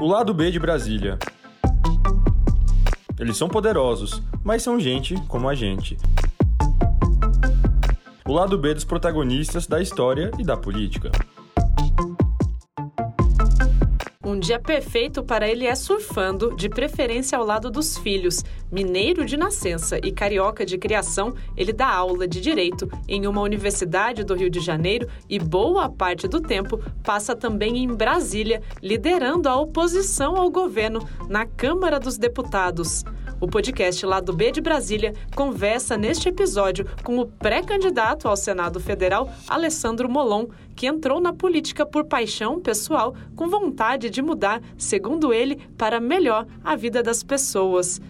O lado B de Brasília. Eles são poderosos, mas são gente como a gente. O lado B dos protagonistas da história e da política. Um dia perfeito para ele é surfando, de preferência ao lado dos filhos. Mineiro de nascença e carioca de criação, ele dá aula de direito em uma universidade do Rio de Janeiro e boa parte do tempo passa também em Brasília, liderando a oposição ao governo na Câmara dos Deputados. O podcast Lado B de Brasília conversa neste episódio com o pré-candidato ao Senado Federal, Alessandro Molon, que entrou na política por paixão pessoal, com vontade de mudar, segundo ele, para melhor a vida das pessoas.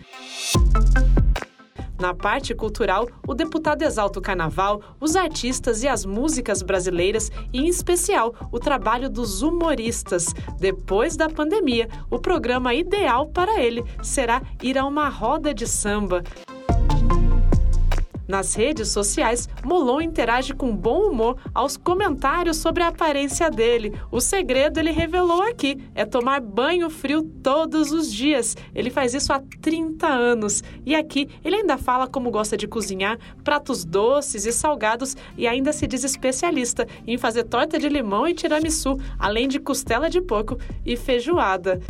Na parte cultural, o deputado exalta o carnaval, os artistas e as músicas brasileiras e, em especial, o trabalho dos humoristas. Depois da pandemia, o programa ideal para ele será ir a uma roda de samba. Nas redes sociais, Molon interage com bom humor aos comentários sobre a aparência dele. O segredo ele revelou aqui é tomar banho frio todos os dias. Ele faz isso há 30 anos. E aqui ele ainda fala como gosta de cozinhar pratos doces e salgados e ainda se diz especialista em fazer torta de limão e tiramisu, além de costela de porco e feijoada.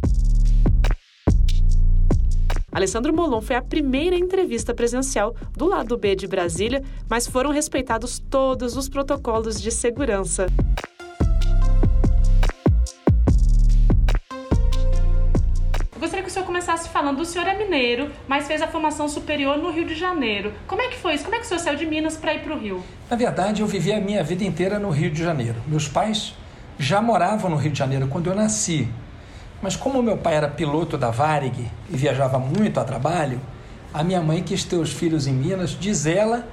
Alessandro Molon foi a primeira entrevista presencial do lado B de Brasília, mas foram respeitados todos os protocolos de segurança. Eu gostaria que o senhor começasse falando. O senhor é mineiro, mas fez a formação superior no Rio de Janeiro. Como é que foi isso? Como é que o senhor saiu de Minas para ir para o Rio? Na verdade, eu vivi a minha vida inteira no Rio de Janeiro. Meus pais já moravam no Rio de Janeiro quando eu nasci. Mas como meu pai era piloto da Varig e viajava muito a trabalho, a minha mãe quis ter os filhos em Minas, diz ela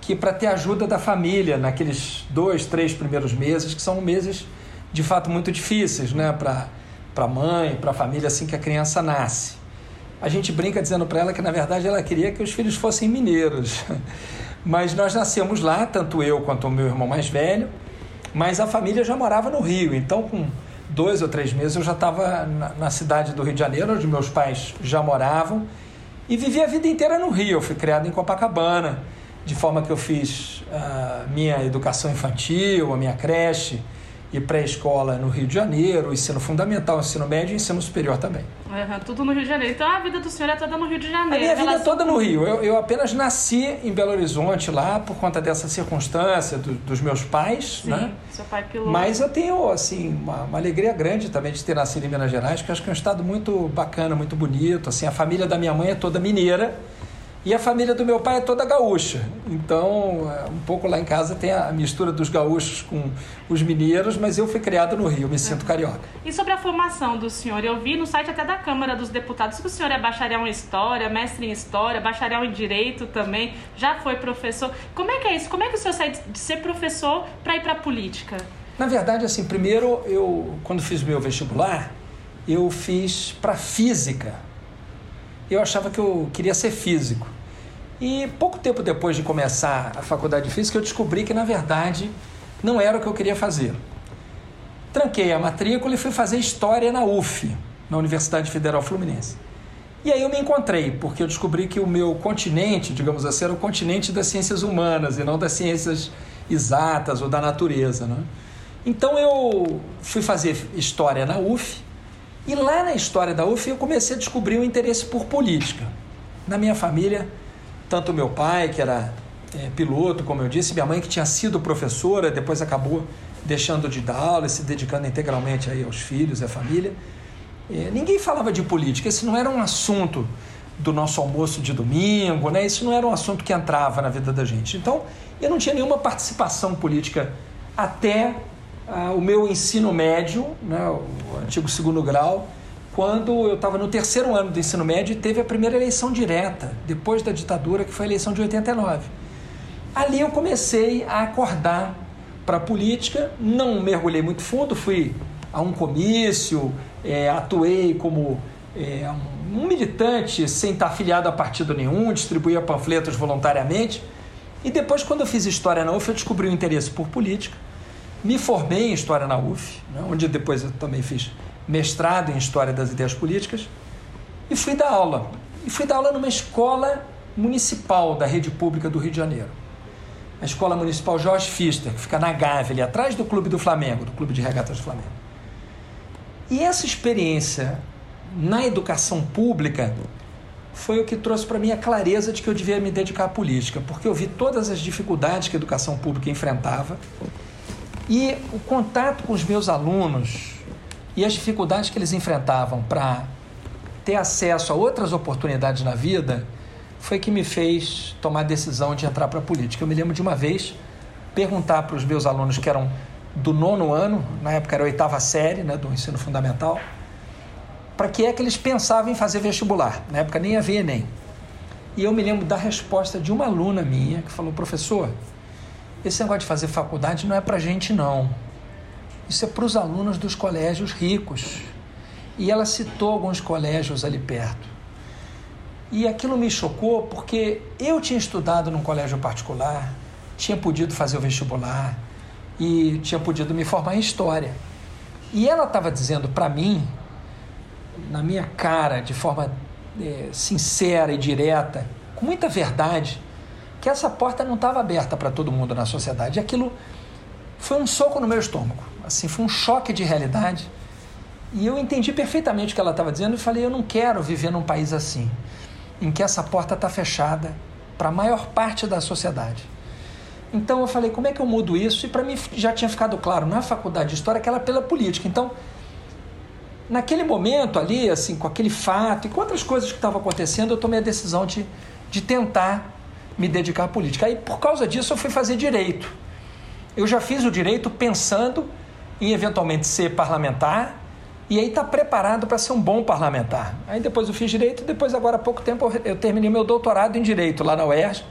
que para ter ajuda da família naqueles dois, três primeiros meses, que são meses de fato muito difíceis, né, para para mãe, para a família assim que a criança nasce. A gente brinca dizendo para ela que na verdade ela queria que os filhos fossem mineiros. Mas nós nascemos lá, tanto eu quanto o meu irmão mais velho, mas a família já morava no Rio, então com dois ou três meses eu já estava na, na, cidade do Rio de Janeiro, onde meus pais já moravam, e vivi a vida inteira no Rio. Eu fui criado em Copacabana, de forma que eu fiz uh, minha educação infantil, a minha creche, e pré-escola no Rio de Janeiro, ensino fundamental, ensino médio e ensino superior também. Uhum, tudo no Rio de Janeiro. Então a vida do senhor é toda no Rio de Janeiro. A minha vida é toda no Rio. Eu, eu apenas nasci em Belo Horizonte lá por conta dessa circunstância do, dos meus pais, Sim, né? seu pai piloto. Mas eu tenho assim uma, uma, alegria grande também de ter nascido em Minas Gerais, que eu acho que é um estado muito bacana, muito bonito. Assim, a família da minha mãe é toda mineira. E a família do meu pai é toda gaúcha. Então, é, um pouco lá em casa tem a mistura dos gaúchos com os mineiros, mas eu fui criado no Rio, me sinto carioca. E sobre a formação do senhor, eu vi no site até da Câmara dos Deputados que o senhor é bacharel em História, mestre em História, bacharel em Direito também, já foi professor. Como é que é isso? Como é que o senhor sai de ser professor para ir para a política? Na verdade, assim, primeiro eu, quando fiz o meu vestibular, eu fiz para Física, eu achava que eu queria ser físico. E pouco tempo depois de começar a faculdade de física, eu descobri que na verdade não era o que eu queria fazer. Tranquei a matrícula e fui fazer história na UF, na Universidade Federal Fluminense. E aí eu me encontrei, porque eu descobri que o meu continente, digamos assim, era o continente das ciências humanas e não das ciências exatas ou da natureza. Né? Então eu fui fazer história na UF e lá na história da UF eu comecei a descobrir o interesse por política. Na minha família, tanto meu pai, que era é, piloto, como eu disse, minha mãe, que tinha sido professora, depois acabou deixando de dar aula e se dedicando integralmente aí aos filhos à família. É, ninguém falava de política, esse não era um assunto do nosso almoço de domingo, né? Isso não era um assunto que entrava na vida da gente. Então, eu não tinha nenhuma participação política até ah, o meu ensino médio, né, o antigo segundo grau, quando eu estava no terceiro ano do ensino médio e teve a primeira eleição direta, depois da ditadura, que foi a eleição de 89. Ali eu comecei a acordar para a política, não mergulhei muito fundo, fui a um comício, é, atuei como é, um militante sem estar afiliado a partido nenhum, distribuía panfletos voluntariamente. E depois, quando eu fiz História na UF, eu descobri o interesse por política me formei em História na UF, né, onde depois eu também fiz mestrado em História das Ideias Políticas, e fui dar aula. E fui dar aula numa escola municipal da rede pública do Rio de Janeiro. A Escola Municipal Jorge Fister, que fica na Gávea, ali atrás do Clube do Flamengo, do Clube de Regatas do Flamengo. E essa experiência na educação pública foi o que trouxe para mim a clareza de que eu devia me dedicar à política, porque eu vi todas as dificuldades que a educação pública enfrentava e o contato com os meus alunos e as dificuldades que eles enfrentavam para ter acesso a outras oportunidades na vida foi que me fez tomar a decisão de entrar para a política. Eu me lembro de uma vez perguntar para os meus alunos que eram do nono ano, na época era a oitava série né, do ensino fundamental, para que é que eles pensavam em fazer vestibular. Na época nem havia Enem. E eu me lembro da resposta de uma aluna minha que falou: professor, esse negócio de fazer faculdade não é para gente, não. Isso é para os alunos dos colégios ricos. E ela citou alguns colégios ali perto. E aquilo me chocou porque eu tinha estudado num colégio particular, tinha podido fazer o vestibular e tinha podido me formar em história. E ela estava dizendo para mim, na minha cara, de forma é, sincera e direta, com muita verdade, que essa porta não estava aberta para todo mundo na sociedade. E aquilo foi um soco no meu estômago, assim, foi um choque de realidade. E eu entendi perfeitamente o que ela estava dizendo e falei: eu não quero viver num país assim em que essa porta está fechada para a maior parte da sociedade. Então eu falei, como é que eu mudo isso? E para mim já tinha ficado claro, na faculdade de História, que ela é pela política. Então, naquele momento ali, assim, com aquele fato e com outras coisas que estavam acontecendo, eu tomei a decisão de, de tentar me dedicar à política. Aí, por causa disso, eu fui fazer direito. Eu já fiz o direito pensando em eventualmente ser parlamentar e aí está preparado para ser um bom parlamentar. Aí depois eu fiz direito, depois agora há pouco tempo eu terminei meu doutorado em direito lá na UERJ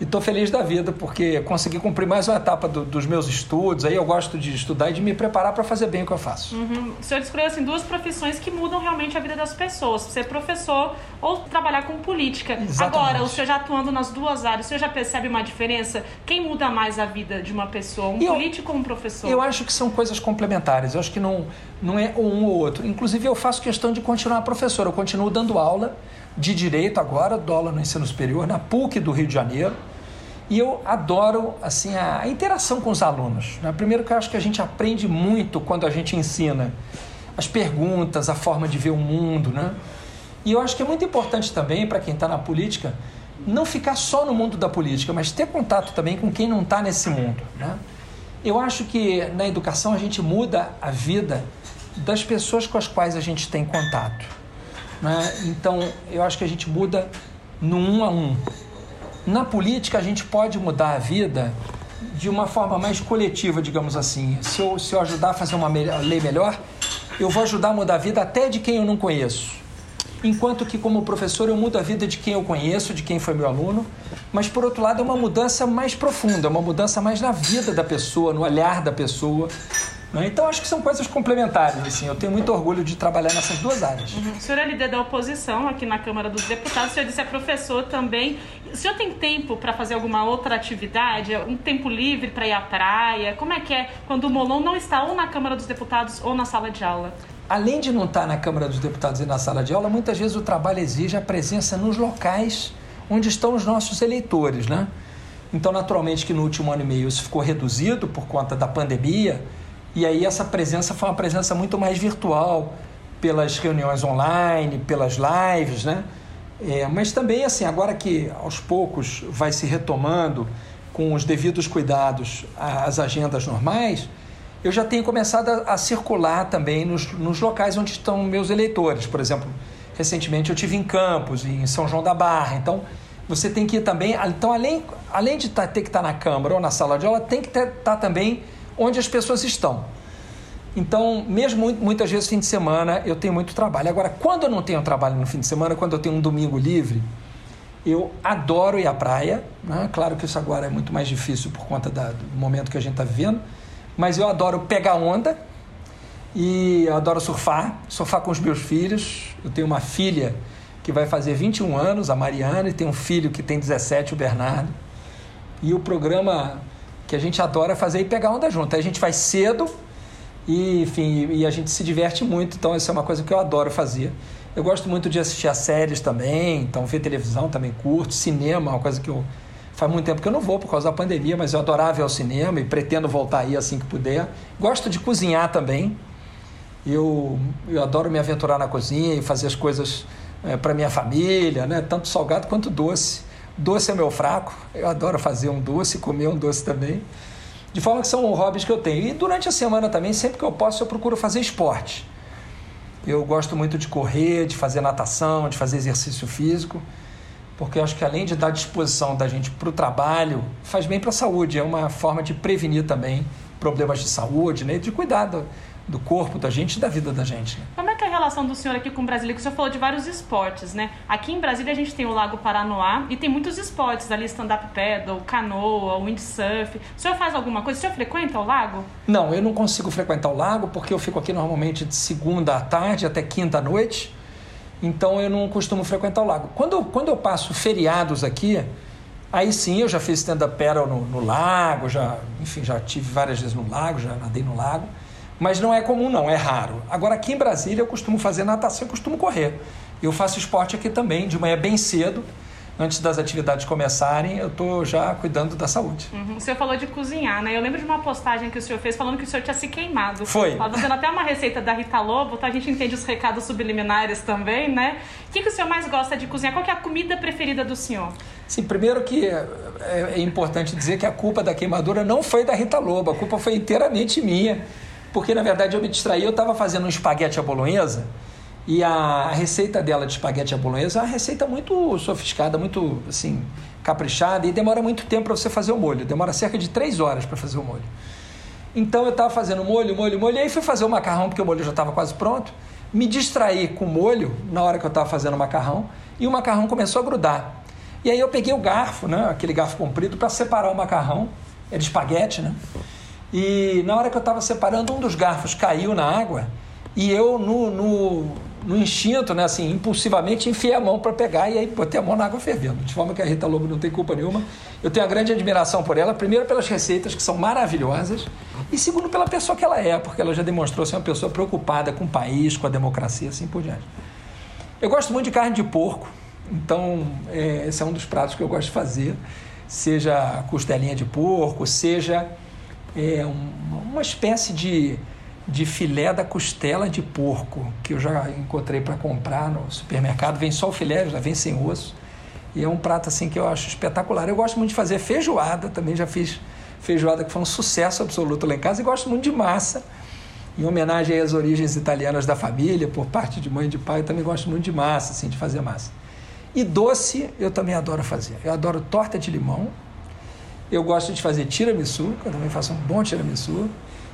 e estou feliz da vida porque consegui cumprir mais uma etapa do, dos meus estudos. Aí eu gosto de estudar e de me preparar para fazer bem o que eu faço. Uhum. O senhor escolheu assim, duas profissões que mudam realmente a vida das pessoas: ser professor ou trabalhar com política. Exatamente. Agora, o senhor já atuando nas duas áreas, o senhor já percebe uma diferença? Quem muda mais a vida de uma pessoa, um eu, político ou um professor? Eu acho que são coisas complementares. Eu acho que não, não é um ou outro. Inclusive, eu faço questão de continuar professor. Eu continuo dando aula de direito agora, aula no ensino superior, na PUC do Rio de Janeiro. E eu adoro assim a, a interação com os alunos. Né? Primeiro que eu acho que a gente aprende muito quando a gente ensina as perguntas, a forma de ver o mundo, né? E eu acho que é muito importante também para quem está na política não ficar só no mundo da política, mas ter contato também com quem não está nesse mundo, né? Eu acho que na educação a gente muda a vida das pessoas com as quais a gente tem contato. Né? Então, eu acho que a gente muda no um a um. Na política, a gente pode mudar a vida de uma forma mais coletiva, digamos assim. Se eu, se eu ajudar a fazer uma lei melhor, eu vou ajudar a mudar a vida até de quem eu não conheço. Enquanto que, como professor, eu mudo a vida de quem eu conheço, de quem foi meu aluno, mas, por outro lado, é uma mudança mais profunda, é uma mudança mais na vida da pessoa, no olhar da pessoa, né? Então, acho que são coisas complementares. Assim. Eu tenho muito orgulho de trabalhar nessas duas áreas. Uhum. O senhor é líder da oposição aqui na Câmara dos Deputados. O senhor disse é professor também. O senhor tem tempo para fazer alguma outra atividade? Um tempo livre para ir à praia? Como é que é quando o Molon não está ou na Câmara dos Deputados ou na sala de aula? Além de não estar na Câmara dos Deputados e na sala de aula, muitas vezes o trabalho exige a presença nos locais onde estão os nossos eleitores, né? Então, naturalmente que no último ano e meio isso ficou reduzido por conta da pandemia, e aí essa presença foi uma presença muito mais virtual, pelas reuniões online, pelas lives, né? É, mas também, assim, agora que aos poucos vai se retomando com os devidos cuidados as agendas normais, eu já tenho começado a, a circular também nos, nos, locais onde estão meus eleitores. Por exemplo, recentemente eu tive em Campos, em São João da Barra. Então, você tem que ir também. Então, além, além de tá, ter que estar tá na Câmara ou na sala de aula, tem que estar tá também onde as pessoas estão. Então, mesmo muitas vezes fim de semana, eu tenho muito trabalho. Agora, quando eu não tenho trabalho no fim de semana, quando eu tenho um domingo livre, eu adoro ir à praia. Né? Claro que isso agora é muito mais difícil por conta da, do momento que a gente está vivendo, mas eu adoro pegar onda e eu adoro surfar, surfar com os meus filhos. Eu tenho uma filha que vai fazer 21 anos, a Mariana, e tem um filho que tem 17, o Bernardo. E o programa que a gente adora fazer e pegar onda junto. Aí a gente vai cedo E, enfim, e a gente se diverte muito, então isso é uma coisa que eu adoro fazer. Eu gosto muito de assistir a séries também, então ver televisão também curto, cinema, uma coisa que eu faz muito tempo que eu não vou por causa da pandemia, mas eu adorava ir ao cinema e pretendo voltar aí assim que puder. Gosto de cozinhar também. Eu, eu adoro me aventurar na cozinha e fazer as coisas é, para minha família, né? tanto salgado quanto doce. Doce é meu fraco, eu adoro fazer um doce, comer um doce também. De forma que são hobbies que eu tenho. E durante a semana também, sempre que eu posso, eu procuro fazer esporte. Eu gosto muito de correr, de fazer natação, de fazer exercício físico, porque eu acho que além de dar disposição da gente para o trabalho, faz bem para a saúde. É uma forma de prevenir também problemas de saúde, né? de cuidar do, corpo da gente e da vida da gente. Né? Como é que é a relação do senhor aqui com Brasília? Que o senhor falou de vários esportes, né? Aqui em Brasília a gente tem o Lago Paranoá e tem muitos esportes ali, stand-up paddle, canoa, windsurf. O senhor faz alguma coisa? O senhor frequenta o lago? Não, eu não consigo frequentar o lago porque eu fico aqui normalmente de segunda à tarde até quinta à noite. Então eu não costumo frequentar o lago. Quando, quando eu passo feriados aqui, aí sim eu já fiz stand-up paddle no, no lago, já, enfim, já tive várias vezes no lago, já nadei no lago. Mas não é comum, não, é raro. Agora, aqui em Brasília, eu costumo fazer natação, eu costumo correr. Eu faço esporte aqui também, de manhã bem cedo. Antes das atividades começarem, eu estou já cuidando da saúde. Uhum. O senhor falou de cozinhar, né? Eu lembro de uma postagem que o senhor fez falando que o senhor tinha se queimado. Foi. Estava fazendo até uma receita da Rita Lobo, tá? A gente entende os recados subliminares também, né? O que, que o senhor mais gosta de cozinhar? Qual é a comida preferida do senhor? Sim, primeiro que é, é importante dizer que a culpa da queimadura não foi da Rita Lobo, a culpa foi inteiramente minha porque na verdade eu me distraí, eu estava fazendo um espaguete à bolonhesa e a receita dela de espaguete à bolonhesa é uma receita muito sofisticada, muito assim, caprichada e demora muito tempo para você fazer o molho, demora cerca de três horas para fazer o molho. Então eu estava fazendo molho, molho, molho, e aí fui fazer o macarrão porque o molho já estava quase pronto, me distraí com o molho na hora que eu estava fazendo o macarrão e o macarrão começou a grudar. E aí eu peguei o garfo, né, aquele garfo comprido, para separar o macarrão, é de espaguete, né? E na hora que eu estava separando, um dos garfos caiu na água e eu, no, no, no instinto, né, assim, impulsivamente, enfiei a mão para pegar e aí botei a mão na água fervendo. De forma que a Rita Lobo não tem culpa nenhuma. Eu tenho uma grande admiração por ela, primeiro pelas receitas, que são maravilhosas, e segundo pela pessoa que ela é, porque ela já demonstrou ser uma pessoa preocupada com o país, com a democracia, assim por diante. Eu gosto muito de carne de porco, então é, esse é um dos pratos que eu gosto de fazer, seja costelinha de porco, seja é, uma espécie de, de filé da costela de porco que eu já encontrei para comprar no supermercado. Vem só o filé, já vem sem osso. E é um prato assim que eu acho espetacular. Eu gosto muito de fazer feijoada, também já fiz feijoada que foi um sucesso absoluto lá em casa. E gosto muito de massa, em homenagem às origens italianas da família, por parte de mãe e de pai. Eu também gosto muito de massa, assim, de fazer massa. E doce eu também adoro fazer. Eu adoro torta de limão, eu gosto de fazer tiramisu, eu também faço um bom tiramisu.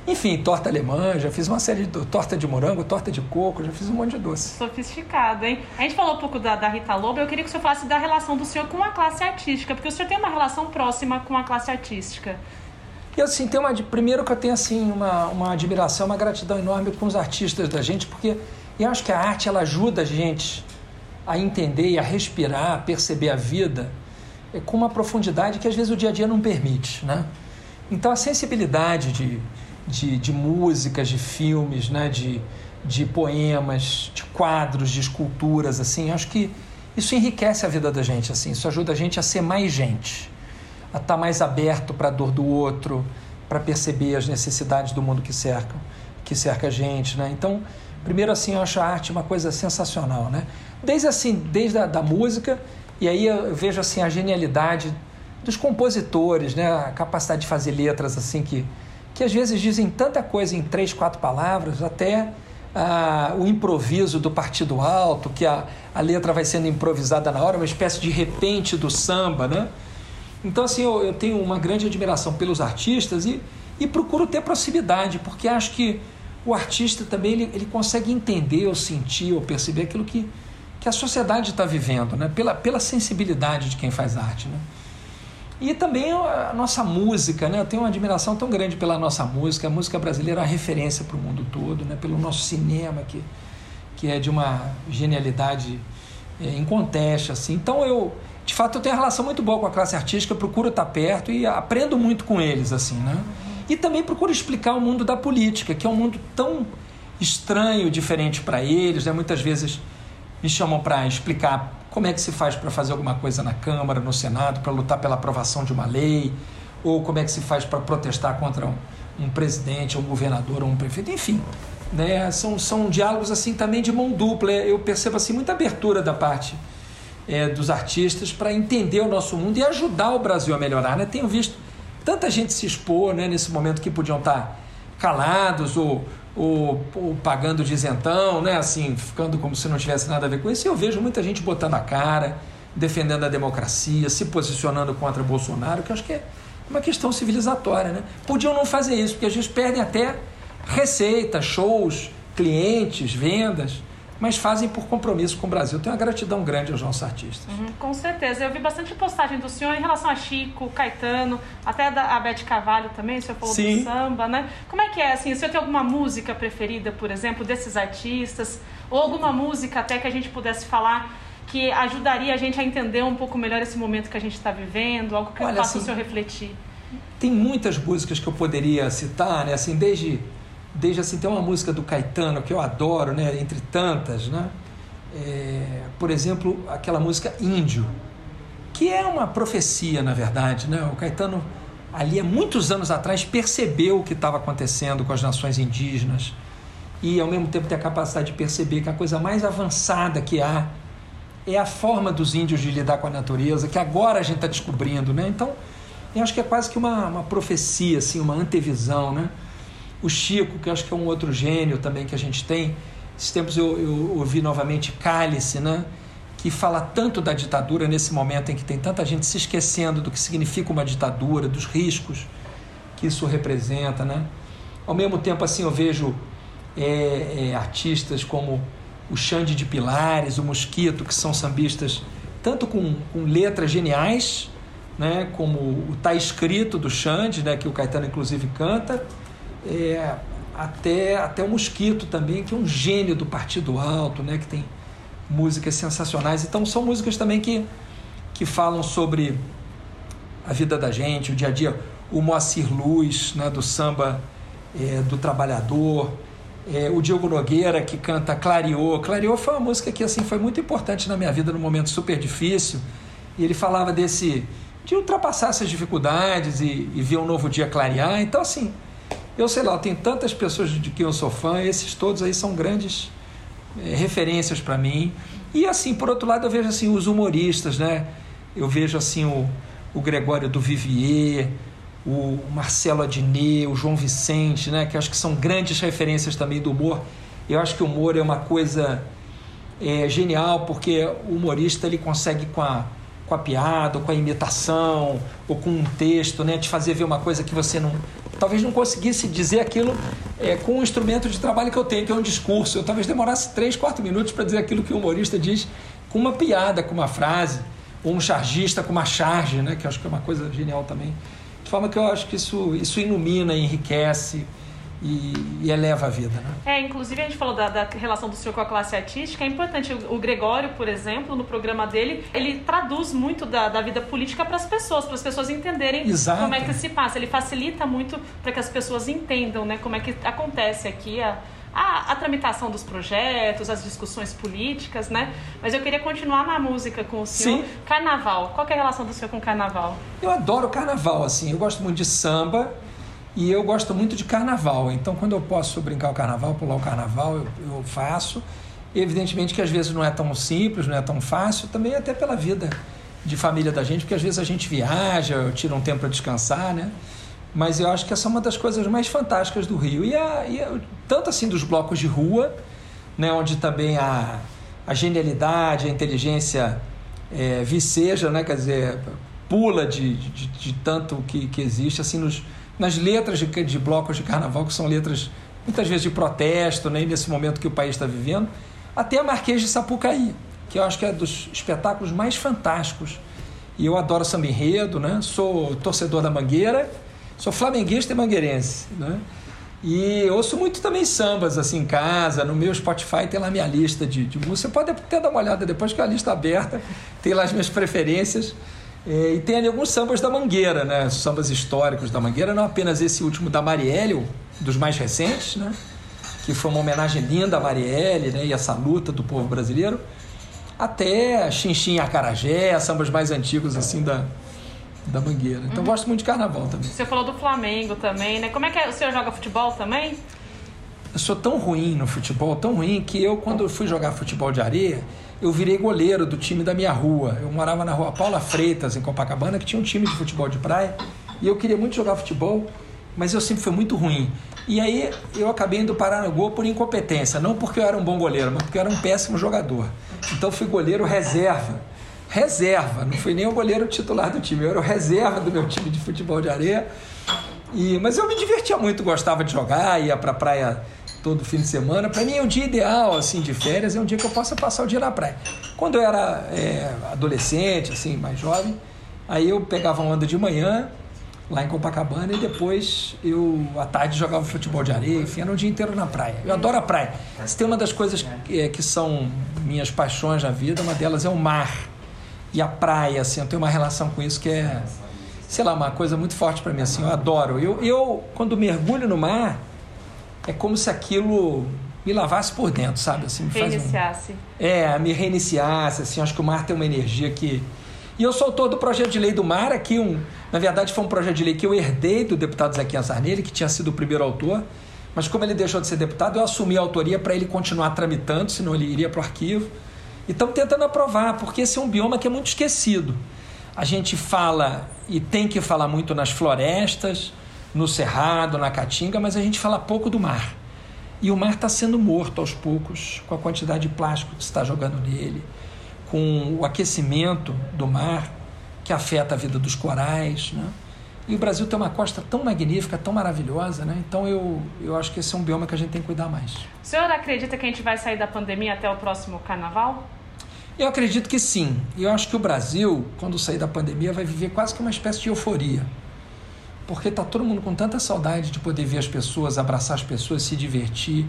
Enfim, torta alemã, já fiz uma série de torta de morango, torta de coco, já fiz um monte de doce. Sofisticado, hein? A gente falou um pouco da, da Rita Lobo, eu queria que o senhor falasse da relação do senhor com a classe artística, porque o senhor tem uma relação próxima com a classe artística. E assim, tem uma, primeiro que eu tenho assim uma, uma admiração, uma gratidão enorme com os artistas da gente, porque eu acho que a arte ela ajuda a gente a entender e a respirar, a perceber a vida com uma profundidade que às vezes o dia a dia não permite, né? Então a sensibilidade de, de, de músicas, de filmes, né? de, de poemas, de quadros, de esculturas, assim, acho que isso enriquece a vida da gente, assim, isso ajuda a gente a ser mais gente, a estar tá mais aberto para a dor do outro, para perceber as necessidades do mundo que cerca, que cerca a gente, né? Então, primeiro assim, eu acho a arte uma coisa sensacional, né? Desde assim, desde a da música e aí eu vejo assim a genialidade dos compositores, né? a capacidade de fazer letras assim que, que às vezes dizem tanta coisa em três, quatro palavras, até ah, o improviso do partido alto, que a, a letra vai sendo improvisada na hora, uma espécie de repente do samba, né? Então, assim, eu, eu tenho uma grande admiração pelos artistas e, e procuro ter proximidade, porque acho que o artista também ele, ele consegue entender ou sentir ou perceber aquilo que, que a sociedade está vivendo, né? pela, pela sensibilidade de quem faz arte. Né? E também a nossa música, né? eu tenho uma admiração tão grande pela nossa música, a música brasileira é uma referência para o mundo todo, né? pelo nosso cinema, que, que é de uma genialidade é, inconteste. Assim. Então eu, de fato, eu tenho uma relação muito boa com a classe artística, procuro estar perto e aprendo muito com eles. assim, né? E também procuro explicar o mundo da política, que é um mundo tão estranho, diferente para eles. Né? Muitas vezes me chamam para explicar como é que se faz para fazer alguma coisa na Câmara, no Senado, para lutar pela aprovação de uma lei, ou como é que se faz para protestar contra um, um presidente, um governador, ou um prefeito, enfim. Né? São, são diálogos assim também de mão dupla. Eu percebo assim muita abertura da parte é, dos artistas para entender o nosso mundo e ajudar o Brasil a melhorar. Né? Tenho visto tanta gente se expor né, nesse momento que podiam estar calados ou ou, pagando de isentão, né? assim, ficando como se não tivesse nada a ver com isso. E eu vejo muita gente botando a cara, defendendo a democracia, se posicionando contra Bolsonaro, que eu acho que é uma questão civilizatória. Né? Podiam não fazer isso, porque às vezes perdem até receita, shows, clientes, vendas mas fazem por compromisso com o Brasil. Tenho uma gratidão grande aos nossos artistas. Uhum, com certeza. Eu vi bastante postagem do senhor em relação a Chico, Caetano, até da, a Beth Carvalho também, o senhor falou Sim. do samba, né? Como é que é, assim, o senhor tem alguma música preferida, por exemplo, desses artistas? Ou alguma música até que a gente pudesse falar que ajudaria a gente a entender um pouco melhor esse momento que a gente está vivendo? Algo que Olha, faça assim, o senhor refletir? Tem muitas músicas que eu poderia citar, né? Assim, desde desde assim tem uma música do Caetano que eu adoro, né, entre tantas, né? É, por exemplo, aquela música Índio, que é uma profecia, na verdade, né? O Caetano ali há muitos anos atrás percebeu o que estava acontecendo com as nações indígenas e ao mesmo tempo tem a capacidade de perceber que a coisa mais avançada que há é a forma dos índios de lidar com a natureza, que agora a gente está descobrindo, né? Então, eu acho que é quase que uma, uma profecia, assim, uma antevisão, né? O Chico, que acho que é um outro gênio também que a gente tem. Esses tempos eu, eu ouvi novamente Cálice, né? que fala tanto da ditadura nesse momento em que tem tanta gente se esquecendo do que significa uma ditadura, dos riscos que isso representa. Né? Ao mesmo tempo, assim, eu vejo é, é, artistas como o Xande de Pilares, o Mosquito, que são sambistas tanto com, com letras geniais, né, como o Tá Escrito do Xande, né, que o Caetano inclusive canta, é, até, até o Mosquito também, que é um gênio do Partido Alto, né? que tem músicas sensacionais. Então são músicas também que, que falam sobre a vida da gente, o dia a dia. O Moacir Luz, né, do samba é, do trabalhador, é, o Diogo Nogueira, que canta Clareou. Clareou foi uma música que assim, foi muito importante na minha vida num momento super difícil. E ele falava desse de ultrapassar essas dificuldades e, e ver um novo dia clarear. Então, assim, eu sei lá, tem tantas pessoas de quem eu sou fã, esses todos aí são grandes é, referências para mim. E assim, por outro lado, eu vejo assim os humoristas, né? Eu vejo assim o, o Gregório do Vivier, o Marcelo Adnet, o João Vicente, né? Que acho que são grandes referências também do humor. Eu acho que o humor é uma coisa é, genial, porque o humorista ele consegue com a, com a piada, ou com a imitação, ou com um texto, né? Te fazer ver uma coisa que você não, talvez não conseguisse dizer aquilo é, com o instrumento de trabalho que eu tenho, que é um discurso. Eu talvez demorasse três, quatro minutos para dizer aquilo que o humorista diz com uma piada, com uma frase, ou um chargista com uma charge, né? que eu acho que é uma coisa genial também. De forma que eu acho que isso, isso ilumina, enriquece e, e, eleva a vida. Né? É, inclusive a gente falou da, da, relação do senhor com a classe artística, é importante. O, Gregório, por exemplo, no programa dele, ele traduz muito da, da vida política para as pessoas, para as pessoas entenderem Exato. como é que se passa. Ele facilita muito para que as pessoas entendam né, como é que acontece aqui a, a, a, tramitação dos projetos, as discussões políticas, né? Mas eu queria continuar na música com o senhor. Sim. Carnaval, qual é a relação do senhor com o carnaval? Eu adoro carnaval, assim. Eu gosto muito de samba. E eu gosto muito de carnaval, então quando eu posso brincar o carnaval, pular o carnaval, eu, eu faço. Evidentemente que às vezes não é tão simples, não é tão fácil, também até pela vida de família da gente, porque às vezes a gente viaja, eu tiro um tempo para descansar, né? Mas eu acho que essa é uma das coisas mais fantásticas do Rio. E, a, e a, tanto assim dos blocos de rua, né, onde também a, a genialidade, a inteligência é, viceja, né, quer dizer, pula de, de, de tanto que, que existe, assim, nos, nas letras de, de blocos de carnaval, que são letras muitas vezes de protesto, né, nesse momento que o país está vivendo, até a Marquês de Sapucaí, que eu acho que é dos espetáculos mais fantásticos. E eu adoro samba enredo, né? sou torcedor da Mangueira, sou flamenguista e mangueirense. Né? E ouço muito também sambas assim em casa, no meu Spotify tem lá minha lista de, de música. Você pode até dar uma olhada depois que a lista é aberta, tem lá as minhas preferências. É, e tem ali alguns sambas da Mangueira, né? Sambas históricos da Mangueira, não apenas esse último da Marielle, dos mais recentes, né? Que foi uma homenagem linda à Marielle, né? E essa luta do povo brasileiro. Até Xinxim e Acarajé, sambas mais antigos, assim, da, da Mangueira. Então uhum. gosto muito de carnaval também. Você falou do Flamengo também, né? Como é que é? o senhor joga futebol também? Eu sou tão ruim no futebol, tão ruim, que eu, quando fui jogar futebol de areia, eu virei goleiro do time da minha rua. Eu morava na rua Paula Freitas, em Copacabana, que tinha um time de futebol de praia. E eu queria muito jogar futebol, mas eu sempre fui muito ruim. E aí eu acabei indo parar no gol por incompetência, não porque eu era um bom goleiro, mas porque eu era um péssimo jogador. Então fui goleiro reserva. Reserva, não fui nem o goleiro titular do time, eu era o reserva do meu time de futebol de areia. E, mas eu me divertia muito, gostava de jogar, ia para a praia todo fim de semana. Para mim, é um dia ideal assim de férias é um dia que eu possa passar o dia na praia. Quando eu era é, adolescente, assim, mais jovem, aí eu pegava onda de manhã lá em Copacabana e depois eu à tarde jogava futebol de areia, enfim, era um dia inteiro na praia. Eu adoro a praia. Se tem uma das coisas que, é, que são minhas paixões na vida, uma delas é o mar e a praia, assim, eu tenho uma relação com isso que é, sei lá, uma coisa muito forte para mim, assim, eu adoro. Eu, eu quando mergulho no mar é como se aquilo me lavasse por dentro, sabe? Assim, me reiniciasse. Um... É, me reiniciasse, assim, acho que o mar tem uma energia que... E eu sou autor do projeto de lei do mar, aqui um... Na verdade, foi um projeto de lei que eu herdei do deputado Zequinha Zarnelli, que tinha sido o primeiro autor, mas como ele deixou de ser deputado, eu assumi a autoria para ele continuar tramitando, senão ele iria para o arquivo. E estamos tentando aprovar, porque esse é um bioma que é muito esquecido. A gente fala e tem que falar muito nas florestas, no Cerrado, na Caatinga, mas a gente fala pouco do mar. E o mar está sendo morto aos poucos, com a quantidade de plástico que se está jogando nele, com o aquecimento do mar, que afeta a vida dos corais. Né? E o Brasil tem uma costa tão magnífica, tão maravilhosa, né? então eu, eu acho que esse é um bioma que a gente tem que cuidar mais. O senhor acredita que a gente vai sair da pandemia até o próximo carnaval? Eu acredito que sim. Eu acho que o Brasil, quando sair da pandemia, vai viver quase que uma espécie de euforia porque está todo mundo com tanta saudade de poder ver as pessoas, abraçar as pessoas, se divertir.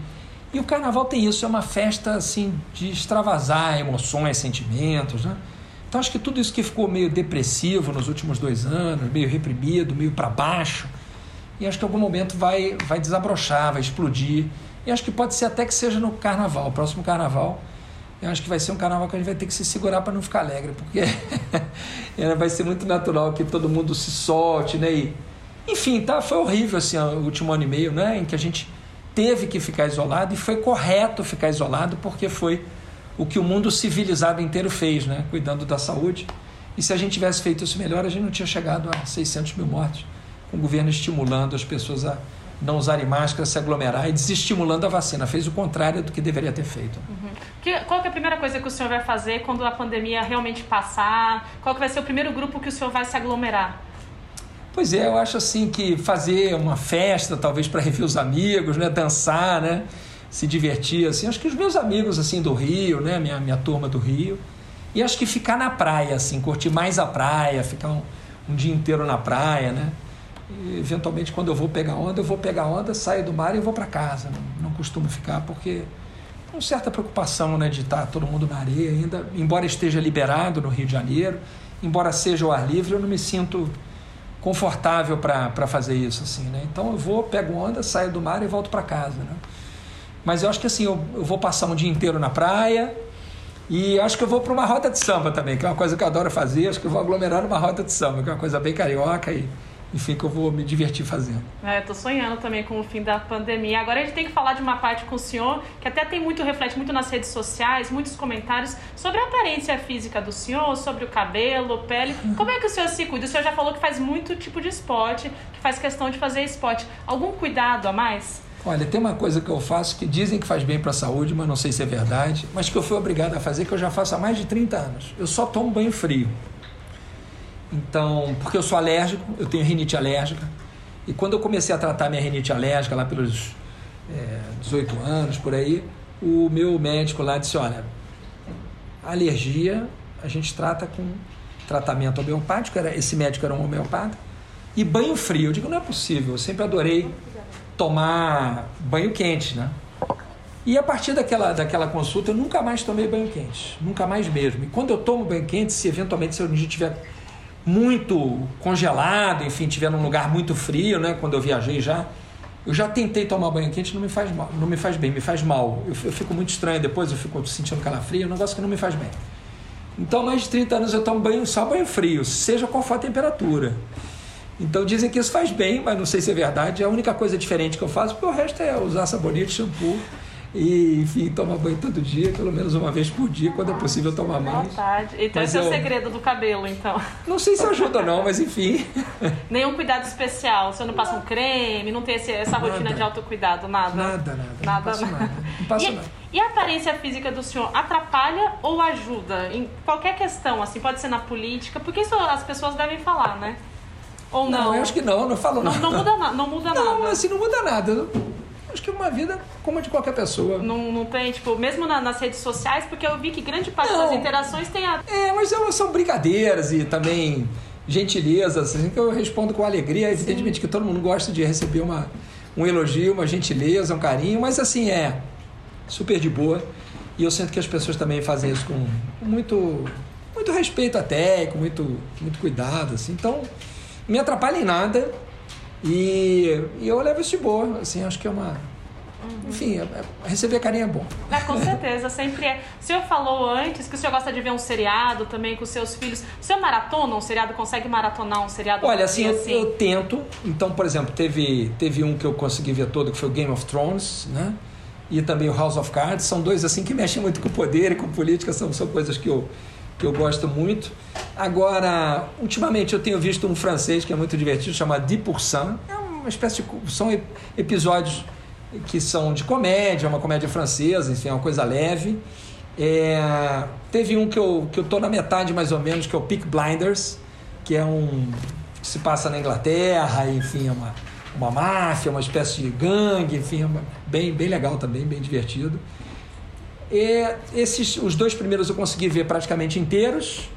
E o carnaval tem isso, é uma festa assim de extravasar emoções, sentimentos, né? Então acho que tudo isso que ficou meio depressivo nos últimos dois anos, meio reprimido, meio para baixo, e acho que em algum momento vai, vai desabrochar, vai explodir. E acho que pode ser até que seja no carnaval, o próximo carnaval. Eu acho que vai ser um carnaval que a gente vai ter que se segurar para não ficar alegre, porque vai ser muito natural que todo mundo se solte, né? E, enfim, tá, foi horrível assim, o último ano e meio, né, em que a gente teve que ficar isolado e foi correto ficar isolado porque foi o que o mundo civilizado inteiro fez, né, cuidando da saúde. E se a gente tivesse feito isso melhor, a gente não tinha chegado a 600 mil mortes, com o governo estimulando as pessoas a não usarem máscara, se aglomerar e desestimulando a vacina. Fez o contrário do que deveria ter feito. Uhum. Que, qual é a primeira coisa que o senhor vai fazer quando a pandemia realmente passar? Qual vai ser o primeiro grupo que o senhor vai se aglomerar? Pois é, eu acho assim que fazer uma festa, talvez para rever os amigos, né, dançar, né, se divertir, assim, acho que os meus amigos assim do Rio, né, minha minha turma do Rio, e acho que ficar na praia, assim, curtir mais a praia, ficar um, um dia inteiro na praia, né, e, eventualmente quando eu vou pegar onda, eu vou pegar onda, saio do mar e vou para casa, não, não costumo ficar porque com certa preocupação, né, de estar todo mundo na areia ainda, embora esteja liberado no Rio de Janeiro, embora seja o ar livre, eu não me sinto confortável para fazer isso, assim, né? Então eu vou, pego onda, saio do mar e volto para casa, né? Mas eu acho que assim, eu, eu vou passar um dia inteiro na praia e acho que eu vou para uma roda de samba também, que é uma coisa que eu adoro fazer, acho que eu vou aglomerar numa roda de samba, que é uma coisa bem carioca e enfim, que eu vou me divertir fazendo. É, tô sonhando também com o fim da pandemia. Agora a gente tem que falar de uma parte com o senhor, que até tem muito, reflete muito nas redes sociais, muitos comentários sobre a aparência física do senhor, sobre o cabelo, pele. Como é que o senhor se cuida? O senhor já falou que faz muito tipo de esporte, que faz questão de fazer esporte. Algum cuidado a mais? Olha, tem uma coisa que eu faço que dizem que faz bem para a saúde, mas não sei se é verdade, mas que eu fui obrigado a fazer, que eu já faço há mais de 30 anos. Eu só tomo banho frio. Então, porque eu sou alérgico, eu tenho rinite alérgica. E quando eu comecei a tratar minha rinite alérgica lá pelos é, 18 anos, por aí, o meu médico lá disse, olha, alergia a gente trata com tratamento homeopático, era, esse médico era um homeopata, e banho frio. Eu digo, não é possível, eu sempre adorei tomar banho quente, né? E a partir daquela, daquela consulta, eu nunca mais tomei banho quente, nunca mais mesmo. E quando eu tomo banho quente, se eventualmente se eu tiver muito congelado, enfim, estiver num lugar muito frio, né? Quando eu viajei já, eu já tentei tomar banho quente, não me faz mal, não me faz bem, me faz mal. Eu, fico muito estranho depois, eu fico sentindo calafrio, é um negócio que não me faz bem. Então, mais de 30 anos eu tomo banho, só banho frio, seja qual for a temperatura. Então dizem que isso faz bem, mas não sei se é verdade. A única coisa diferente que eu faço, porque o resto é usar sabonete, shampoo e, enfim, tomar banho todo dia, pelo menos uma vez por dia, quando é possível tomar mais. Vontade. Então mas esse é o segredo do cabelo, então. Não sei se ajuda ou não, mas enfim. Nenhum cuidado especial. Você não passa um creme, não tem essa rotina nada. de autocuidado, nada? Nada, nada. Nada, não nada. nada. Não passa e, nada. E a aparência física do senhor atrapalha ou ajuda? Em qualquer questão, assim, pode ser na política, porque isso as pessoas devem falar, né? Ou não? Não, eu acho que não, não falo não, nada. Não muda, na, não muda não, nada. Não, assim, não muda nada. Acho que uma vida como a de qualquer pessoa. Não, não tem, tipo, mesmo na, nas redes sociais, porque eu vi que grande parte não. das interações tem a. É, mas são brincadeiras e também gentilezas, assim, que eu respondo com alegria. Evidentemente Sim. que todo mundo gosta de receber uma, um elogio, uma gentileza, um carinho, mas assim, é super de boa. E eu sinto que as pessoas também fazem isso com muito, muito respeito até, com muito, muito cuidado, assim. Então, me atrapalha em nada e, e eu levo isso de boa, assim, acho que é uma... Uhum. Enfim, é, é, receber carinho é bom. É, com certeza, sempre é. O senhor falou antes que o senhor gosta de ver um seriado também com seus filhos. O senhor maratona um seriado? Consegue maratonar um seriado? Olha, assim, eu, assim? eu, tento. Então, por exemplo, teve, teve um que eu consegui ver todo, que foi o Game of Thrones, né? E também o House of Cards. São dois, assim, que mexem muito com poder e com política. São, são coisas que eu, que eu gosto muito. Agora, ultimamente eu tenho visto um francês que é muito divertido, chamado Dix É uma espécie de. São episódios que são de comédia, uma comédia francesa, enfim, é uma coisa leve. É, teve um que eu, que eu tô na metade mais ou menos, que é o Peak Blinders, que é um. que se passa na Inglaterra, enfim, é uma, uma máfia, uma espécie de gangue, enfim, é uma, bem, bem legal também, bem divertido. E esses, os dois primeiros eu consegui ver praticamente inteiros.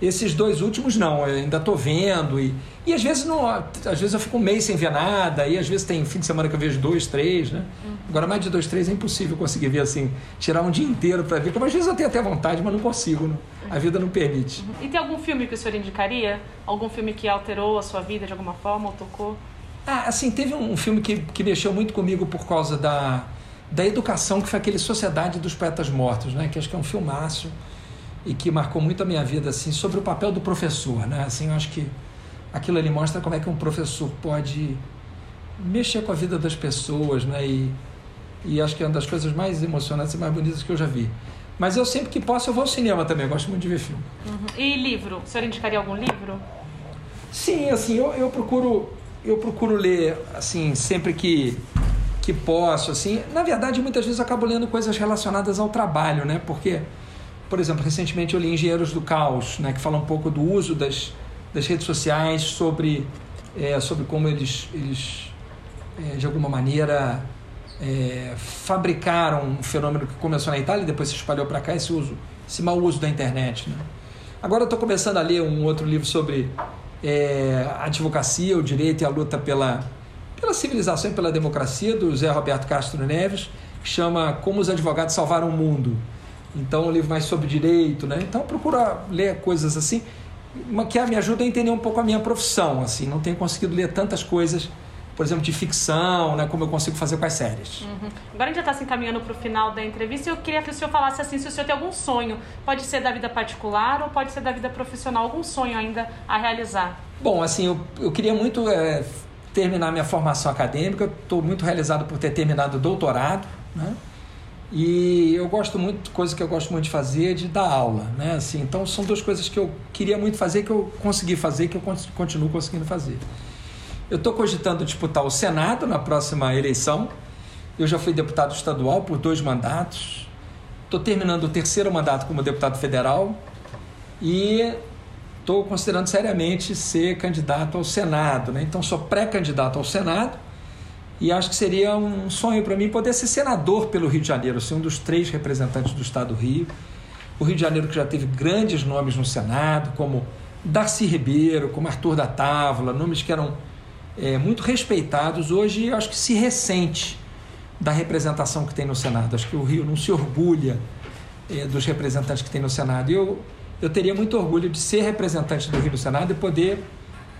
Esses dois últimos não, eu ainda estou vendo e, e às vezes não, às vezes eu fico um mês sem ver nada e às vezes tem fim de semana que eu vejo dois, três, né? Uhum. Agora mais de dois, três é impossível conseguir ver assim, tirar um dia inteiro para ver, porque às vezes eu tenho até vontade, mas não consigo, né? a vida não permite. Uhum. E tem algum filme que o senhor indicaria? Algum filme que alterou a sua vida de alguma forma ou tocou? Ah, assim, teve um filme que, que mexeu muito comigo por causa da, da educação, que foi aquele Sociedade dos Poetas Mortos, né? Que acho que é um filmaço e que marcou muito a minha vida assim sobre o papel do professor, né? Assim, eu acho que aquilo ali mostra como é que um professor pode mexer com a vida das pessoas, né? E, e acho que é uma das coisas mais emocionantes e mais bonitas que eu já vi. Mas eu sempre que posso eu vou ao cinema também, eu gosto muito de ver filme. Uhum. E livro? O senhor indicaria algum livro? Sim, assim, eu, eu procuro eu procuro ler assim sempre que que posso, assim. Na verdade, muitas vezes eu acabo lendo coisas relacionadas ao trabalho, né? Porque por exemplo, recentemente eu li Engenheiros do Caos, né, que fala um pouco do uso das, das redes sociais sobre, é, sobre como eles, eles é, de alguma maneira, é, fabricaram um fenômeno que começou na Itália e depois se espalhou para cá, esse, uso, esse mau uso da internet. Né? Agora eu estou começando a ler um outro livro sobre é, advocacia, o direito e a luta pela, pela civilização e pela democracia, do Zé Roberto Castro Neves, que chama Como os Advogados Salvaram o Mundo. Então, um livro mais sobre direito, né? Então, procura ler coisas assim, que me ajuda a entender um pouco a minha profissão, assim. Não tenho conseguido ler tantas coisas, por exemplo, de ficção, né? Como eu consigo fazer com as séries. Uhum. Agora a gente já está se encaminhando para o final da entrevista e eu queria que o senhor falasse assim, se o senhor tem algum sonho, pode ser da vida particular ou pode ser da vida profissional, algum sonho ainda a realizar? Bom, assim, eu, eu queria muito é, terminar minha formação acadêmica, estou muito realizado por ter terminado o doutorado, né? E eu gosto muito, coisa que eu gosto muito de fazer, de dar aula, né? Assim, então são duas coisas que eu queria muito fazer, que eu consegui fazer, que eu continuo conseguindo fazer. Eu estou cogitando disputar o Senado na próxima eleição. Eu já fui deputado estadual por dois mandatos. Estou terminando o terceiro mandato como deputado federal e estou considerando seriamente ser candidato ao Senado. Né? Então, sou pré-candidato ao Senado e acho que seria um sonho para mim poder ser senador pelo Rio de Janeiro, ser um dos três representantes do Estado do Rio. O Rio de Janeiro que já teve grandes nomes no Senado, como Darcy Ribeiro, como Arthur da Távola, nomes que eram é, muito respeitados. Hoje acho que se ressente da representação que tem no Senado. Acho que o Rio não se orgulha é, dos representantes que tem no Senado. E eu eu teria muito orgulho de ser representante do Rio no Senado e poder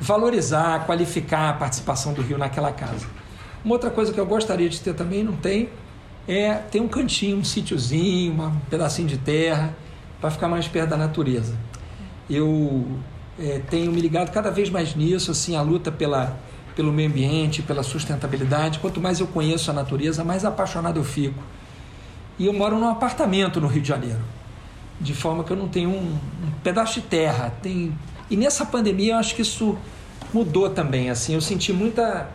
valorizar, qualificar a participação do Rio naquela casa. Uma outra coisa que eu gostaria de ter também, não tem, é ter um cantinho, um sítiozinho, um pedacinho de terra, para ficar mais perto da natureza. Eu é, tenho me ligado cada vez mais nisso, assim, a luta pela, pelo meio ambiente, pela sustentabilidade. Quanto mais eu conheço a natureza, mais apaixonado eu fico. E eu moro num apartamento no Rio de Janeiro, de forma que eu não tenho um, um pedaço de terra. Tem... E nessa pandemia eu acho que isso mudou também. Assim, eu senti muita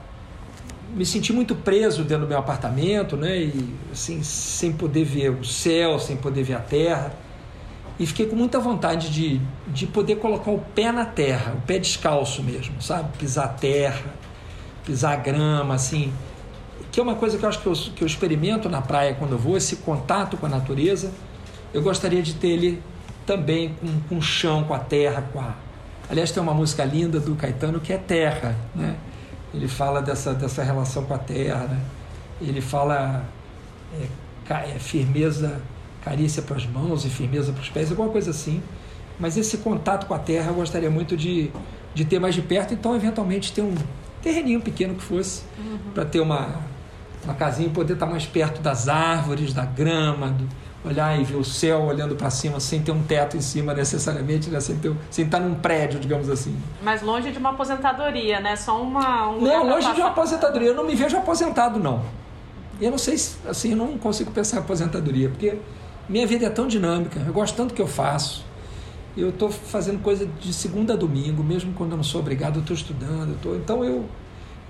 me senti muito preso dentro do meu apartamento, né? E assim, sem poder ver o céu, sem poder ver a terra. E fiquei com muita vontade de, de poder colocar o pé na terra, o pé descalço mesmo, sabe? Pisar a terra, pisar a grama, assim. Que é uma coisa que eu acho que eu, que eu experimento na praia quando eu vou, esse contato com a natureza. Eu gostaria de ter ele também com, com o chão, com a terra, com a. Aliás, tem uma música linda do Caetano que é Terra, né? ele fala dessa, dessa relação com a terra, né? ele fala é, é, firmeza, carícia para as mãos e firmeza para os pés, alguma coisa assim. Mas esse contato com a terra eu gostaria muito de, de ter mais de perto, então eventualmente ter um terreninho pequeno que fosse, uhum. para ter uma, uma casinha e poder estar mais perto das árvores, da grama, do, olhar e ver o céu olhando para cima sem ter um teto em cima necessariamente, né? sem, ter, sem estar num prédio, digamos assim. Mas longe de uma aposentadoria, né? Só uma. Um não, longe de uma aposentadoria. Eu não me vejo aposentado, não. Eu não sei, assim, eu não consigo pensar em aposentadoria, porque minha vida é tão dinâmica, eu gosto tanto do que eu faço. Eu estou fazendo coisa de segunda a domingo, mesmo quando eu não sou obrigado, eu estou estudando. Eu tô, então eu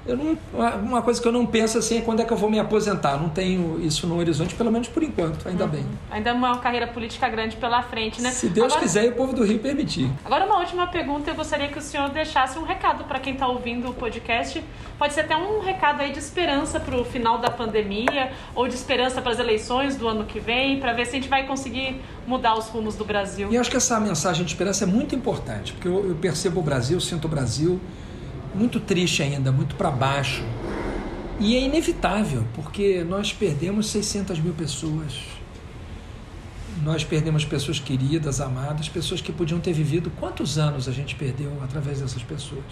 eu não, uma coisa que eu não penso assim é quando é que eu vou me aposentar. Não tenho isso no horizonte, pelo menos por enquanto, ainda uhum. bem. Ainda uma carreira política grande pela frente, né? Se Deus agora, quiser e o povo do Rio permitir. Agora, uma última pergunta. Eu gostaria que o senhor deixasse um recado para quem está ouvindo o podcast. Pode ser até um recado aí de esperança para o final da pandemia ou de esperança para as eleições do ano que vem, para ver se a gente vai conseguir mudar os rumos do Brasil. E acho que essa mensagem de esperança é muito importante, porque eu, eu percebo o Brasil, sinto o Brasil muito triste ainda, muito para baixo. E é inevitável, porque nós perdemos 600 mil pessoas. Nós perdemos pessoas queridas, amadas, pessoas que podiam ter vivido. Quantos anos a gente perdeu através dessas pessoas?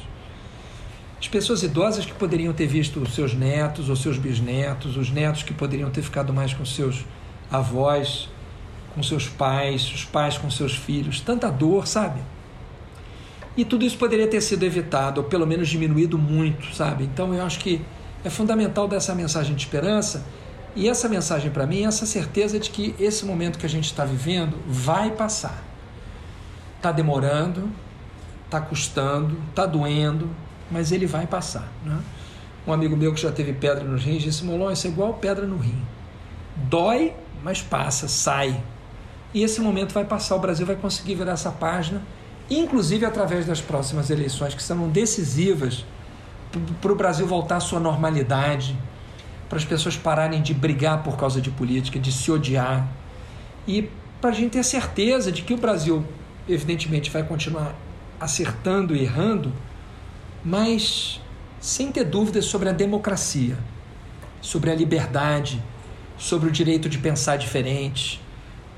As pessoas idosas que poderiam ter visto os seus netos ou seus bisnetos, os netos que poderiam ter ficado mais com seus avós, com seus pais, os pais com seus filhos. Tanta dor, sabe? E tudo isso poderia ter sido evitado, ou pelo menos diminuído muito, sabe? Então eu acho que é fundamental dessa mensagem de esperança. E essa mensagem para mim é essa certeza de que esse momento que a gente está vivendo vai passar. Está demorando, está custando, está doendo, mas ele vai passar. Né? Um amigo meu que já teve pedra nos rins disse: Molon, isso é igual pedra no rim. Dói, mas passa, sai. E esse momento vai passar, o Brasil vai conseguir virar essa página inclusive através das próximas eleições, que serão decisivas para o Brasil voltar à sua normalidade, para as pessoas pararem de brigar por causa de política, de se odiar, e para a gente ter certeza de que o Brasil, evidentemente, vai continuar acertando e errando, mas sem ter dúvidas sobre a democracia, sobre a liberdade, sobre o direito de pensar diferente,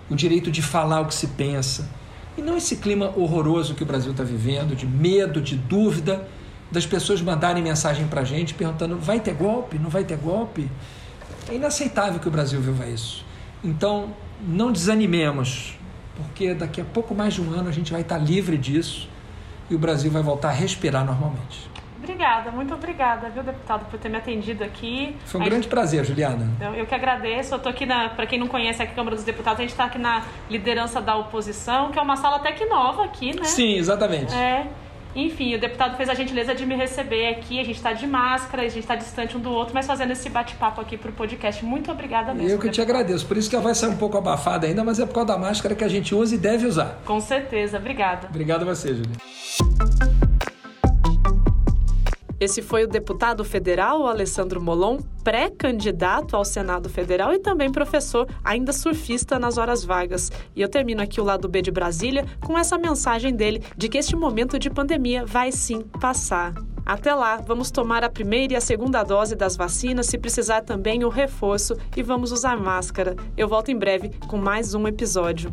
o direito de falar o que se pensa e não esse clima horroroso que o Brasil está vivendo, de medo, de dúvida, das pessoas mandarem mensagem para a gente perguntando: vai ter golpe? Não vai ter golpe? É inaceitável que o Brasil viva isso. Então, não desanimemos, porque daqui a pouco mais de um ano a gente vai estar livre disso e o Brasil vai voltar a respirar normalmente. Obrigada, muito obrigada, viu, deputado, por ter me atendido aqui. Foi um a grande gente... prazer, Juliana. Então, eu que agradeço. Eu estou aqui, para quem não conhece a Câmara dos Deputados, a gente está aqui na liderança da oposição, que é uma sala até que nova aqui, né? Sim, exatamente. É. Enfim, o deputado fez a gentileza de me receber aqui. A gente está de máscara, a gente está distante um do outro, mas fazendo esse bate-papo aqui para o podcast. Muito obrigada mesmo. Eu que deputado. te agradeço. Por isso que ela vai sair um pouco abafada ainda, mas é por causa da máscara que a gente usa e deve usar. Com certeza. Obrigada. Obrigado a você, Juliana. Esse foi o deputado federal Alessandro Molon, pré-candidato ao Senado Federal e também professor, ainda surfista nas horas vagas. E eu termino aqui o lado B de Brasília com essa mensagem dele de que este momento de pandemia vai sim passar. Até lá, vamos tomar a primeira e a segunda dose das vacinas, se precisar também o reforço, e vamos usar máscara. Eu volto em breve com mais um episódio.